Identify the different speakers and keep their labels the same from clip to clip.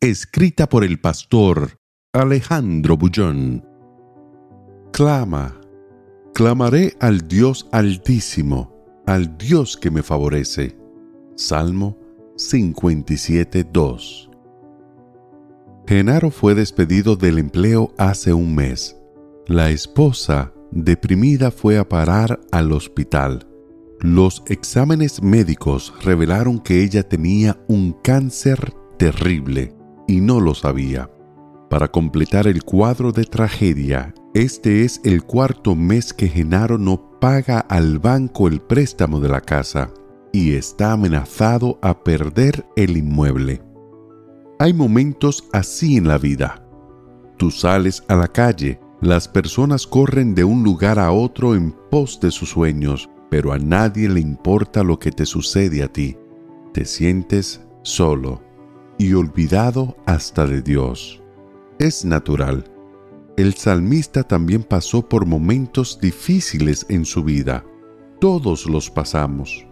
Speaker 1: Escrita por el pastor Alejandro Bullón. Clama. Clamaré al Dios altísimo, al Dios que me favorece. Salmo 57.2. Genaro fue despedido del empleo hace un mes. La esposa, deprimida, fue a parar al hospital. Los exámenes médicos revelaron que ella tenía un cáncer terrible y no lo sabía. Para completar el cuadro de tragedia, este es el cuarto mes que Genaro no paga al banco el préstamo de la casa y está amenazado a perder el inmueble. Hay momentos así en la vida. Tú sales a la calle, las personas corren de un lugar a otro en pos de sus sueños, pero a nadie le importa lo que te sucede a ti. Te sientes solo y olvidado hasta de Dios. Es natural. El salmista también pasó por momentos difíciles en su vida. Todos los pasamos.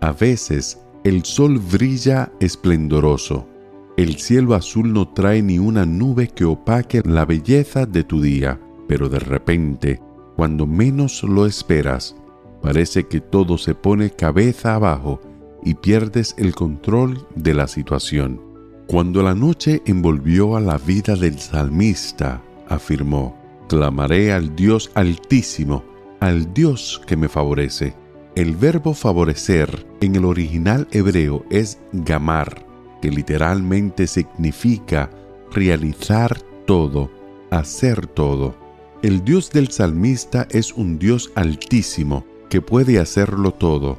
Speaker 1: A veces el sol brilla esplendoroso. El cielo azul no trae ni una nube que opaque la belleza de tu día, pero de repente, cuando menos lo esperas, parece que todo se pone cabeza abajo y pierdes el control de la situación. Cuando la noche envolvió a la vida del salmista, afirmó, clamaré al Dios altísimo, al Dios que me favorece. El verbo favorecer en el original hebreo es gamar, que literalmente significa realizar todo, hacer todo. El Dios del salmista es un Dios altísimo que puede hacerlo todo.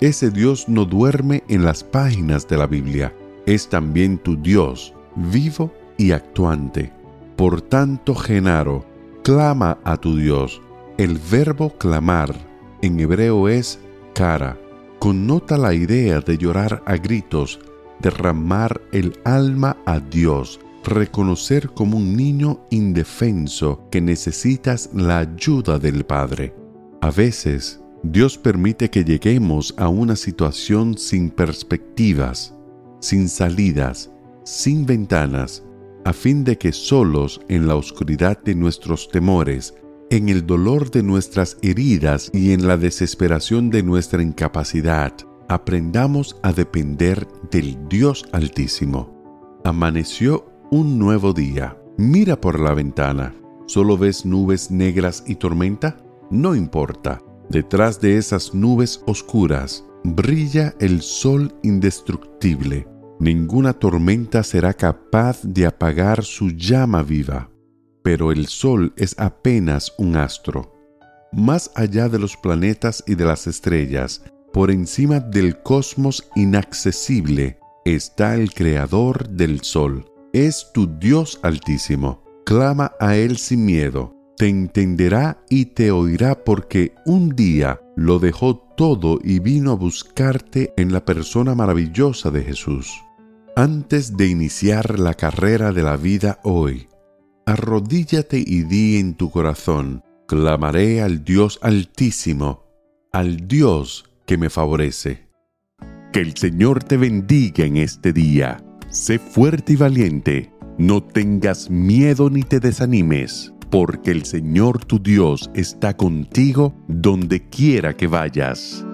Speaker 1: Ese Dios no duerme en las páginas de la Biblia, es también tu Dios, vivo y actuante. Por tanto, Genaro, clama a tu Dios. El verbo clamar en hebreo es cara. Connota la idea de llorar a gritos, derramar el alma a Dios, reconocer como un niño indefenso que necesitas la ayuda del Padre. A veces Dios permite que lleguemos a una situación sin perspectivas, sin salidas, sin ventanas, a fin de que solos en la oscuridad de nuestros temores, en el dolor de nuestras heridas y en la desesperación de nuestra incapacidad, aprendamos a depender del Dios Altísimo. Amaneció un nuevo día. Mira por la ventana. ¿Solo ves nubes negras y tormenta? No importa Detrás de esas nubes oscuras brilla el sol indestructible. Ninguna tormenta será capaz de apagar su llama viva. Pero el sol es apenas un astro. Más allá de los planetas y de las estrellas, por encima del cosmos inaccesible, está el Creador del Sol. Es tu Dios altísimo. Clama a Él sin miedo te entenderá y te oirá porque un día lo dejó todo y vino a buscarte en la persona maravillosa de Jesús. Antes de iniciar la carrera de la vida hoy, arrodíllate y di en tu corazón, clamaré al Dios altísimo, al Dios que me favorece. Que el Señor te bendiga en este día. Sé fuerte y valiente. No tengas miedo ni te desanimes porque el Señor tu Dios está contigo donde quiera que vayas.